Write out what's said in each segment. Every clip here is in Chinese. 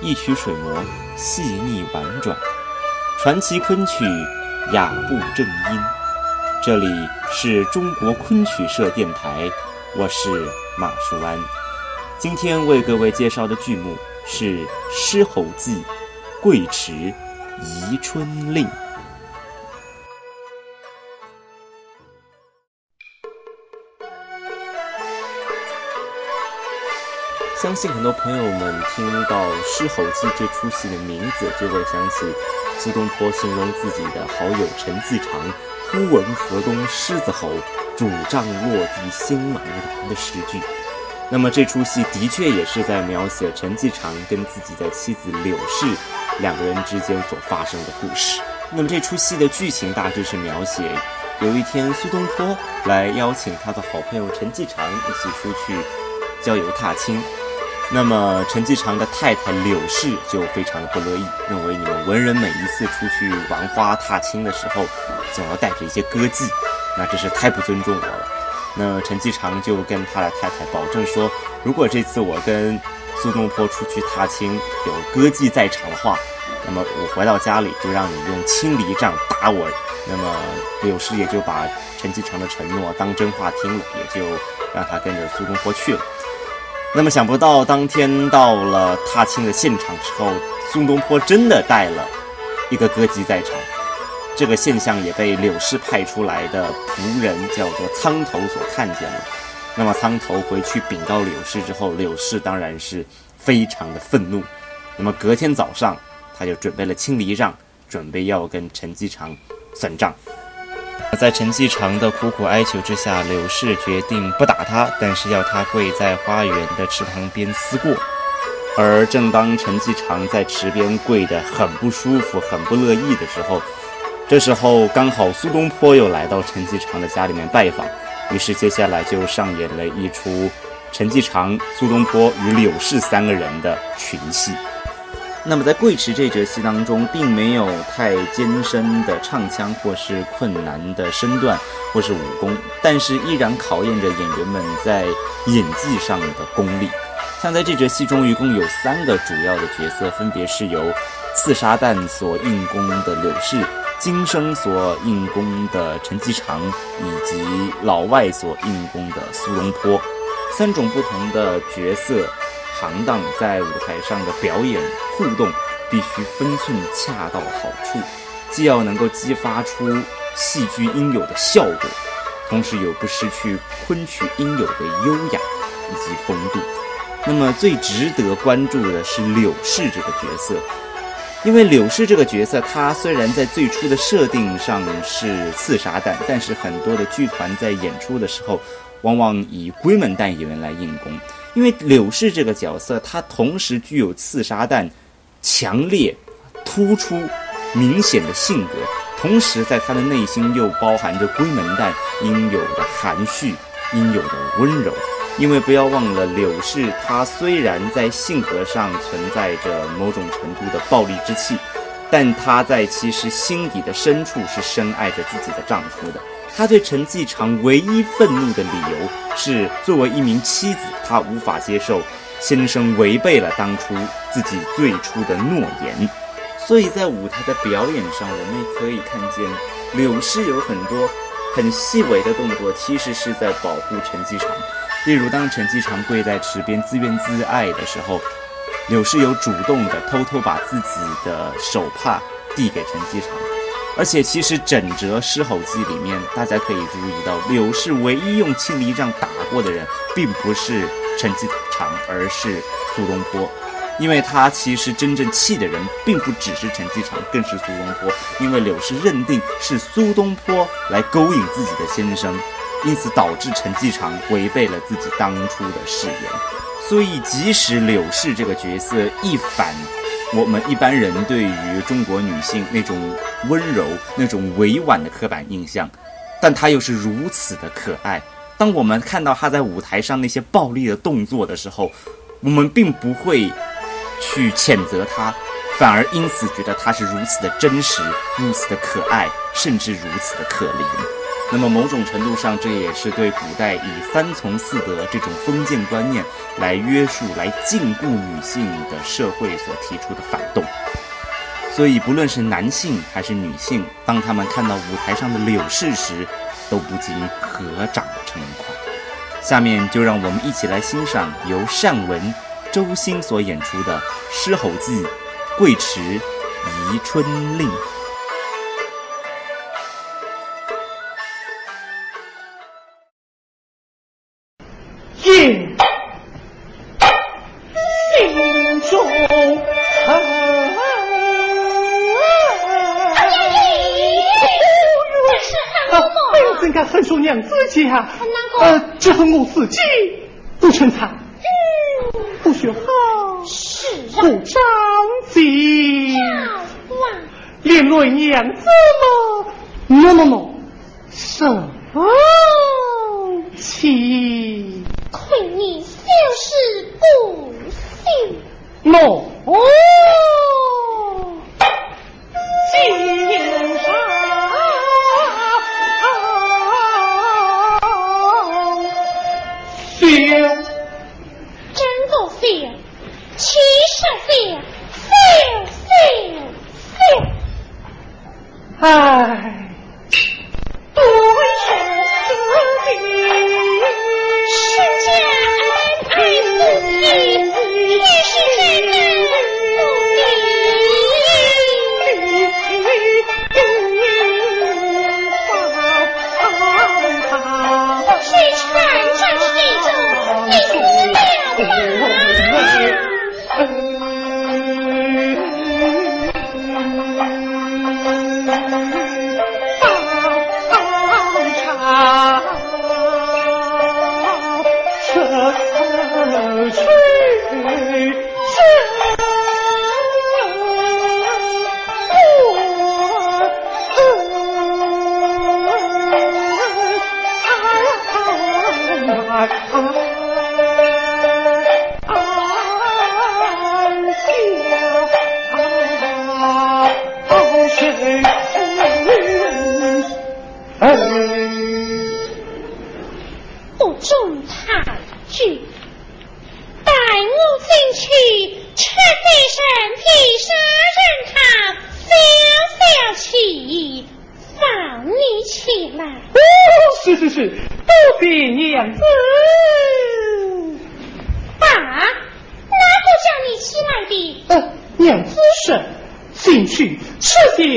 一曲水磨细腻婉转，传奇昆曲雅步正音。这里是中国昆曲社电台，我是马树安。今天为各位介绍的剧目是《狮吼记·贵池宜春令》。相信很多朋友们听到《狮吼记》这出戏的名字，就会想起苏东坡形容自己的好友陈继常“忽闻河东狮子吼，拄杖落地心茫然”的诗句。那么这出戏的确也是在描写陈继常跟自己的妻子柳氏两个人之间所发生的故事。那么这出戏的剧情大致是描写，有一天苏东坡来邀请他的好朋友陈继常一起出去郊游踏青。那么陈继常的太太柳氏就非常的不乐意，认为你们文人每一次出去玩花踏青的时候，总要带着一些歌妓，那真是太不尊重我了。那陈继常就跟他的太太保证说，如果这次我跟苏东坡出去踏青有歌妓在场的话，那么我回到家里就让你用青篱杖打我。那么柳氏也就把陈继常的承诺当真话听了，也就让他跟着苏东坡去了。那么想不到，当天到了踏青的现场之后，苏东坡真的带了一个歌姬在场。这个现象也被柳氏派出来的仆人叫做苍头所看见了。那么苍头回去禀告柳氏之后，柳氏当然是非常的愤怒。那么隔天早上，他就准备了青篱杖，准备要跟陈继常算账。在陈继常的苦苦哀求之下，柳氏决定不打他，但是要他跪在花园的池塘边思过。而正当陈继常在池边跪得很不舒服、很不乐意的时候，这时候刚好苏东坡又来到陈继常的家里面拜访，于是接下来就上演了一出陈继常、苏东坡与柳氏三个人的群戏。那么在贵池这折戏当中，并没有太艰深的唱腔，或是困难的身段，或是武功，但是依然考验着演员们在演技上的功力。像在这折戏中，一共有三个主要的角色，分别是由刺杀旦所应功的柳氏、金生所应功的陈继常，以及老外所应功的苏东坡，三种不同的角色。行当在舞台上的表演互动必须分寸恰到好处，既要能够激发出戏剧应有的效果，同时又不失去昆曲应有的优雅以及风度。那么最值得关注的是柳氏这个角色，因为柳氏这个角色，他虽然在最初的设定上是刺杀旦，但是很多的剧团在演出的时候，往往以闺门旦演员来应功。因为柳氏这个角色，她同时具有刺杀旦强烈、突出、明显的性格，同时在她的内心又包含着闺门旦应有的含蓄、应有的温柔。因为不要忘了，柳氏她虽然在性格上存在着某种程度的暴力之气，但她在其实心底的深处是深爱着自己的丈夫的。他对陈继常唯一愤怒的理由是，作为一名妻子，她无法接受先生违背了当初自己最初的诺言。所以在舞台的表演上，我们也可以看见柳氏有很多很细微的动作，其实是在保护陈继常。例如，当陈继常跪在池边自怨自艾的时候，柳氏有主动的偷偷把自己的手帕递给陈继常。而且，其实整折《狮吼记》里面，大家可以注意到，柳氏唯一用青篱杖打过的人，并不是陈继常，而是苏东坡。因为他其实真正气的人，并不只是陈继常，更是苏东坡。因为柳氏认定是苏东坡来勾引自己的先生，因此导致陈继常违背了自己当初的誓言。所以，即使柳氏这个角色一反。我们一般人对于中国女性那种温柔、那种委婉的刻板印象，但她又是如此的可爱。当我们看到她在舞台上那些暴力的动作的时候，我们并不会去谴责她，反而因此觉得她是如此的真实、如此的可爱，甚至如此的可怜。那么某种程度上，这也是对古代以三从四德这种封建观念来约束、来禁锢女性的社会所提出的反动。所以，不论是男性还是女性，当他们看到舞台上的柳氏时，都不禁合掌称快。下面就让我们一起来欣赏由单文、周兴所演出的《狮吼记·贵池宜春令》。娘子家，呃，只恨我自己不成才，不学好，不长进，连累娘子吗？喏喏喏，生气，亏你就是不信，喏。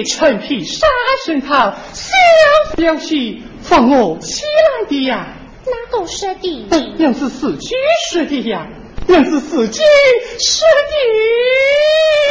陈皮沙参汤，小消气放我起来的呀？哪个说的？娘子自己说的呀，娘子自己说的。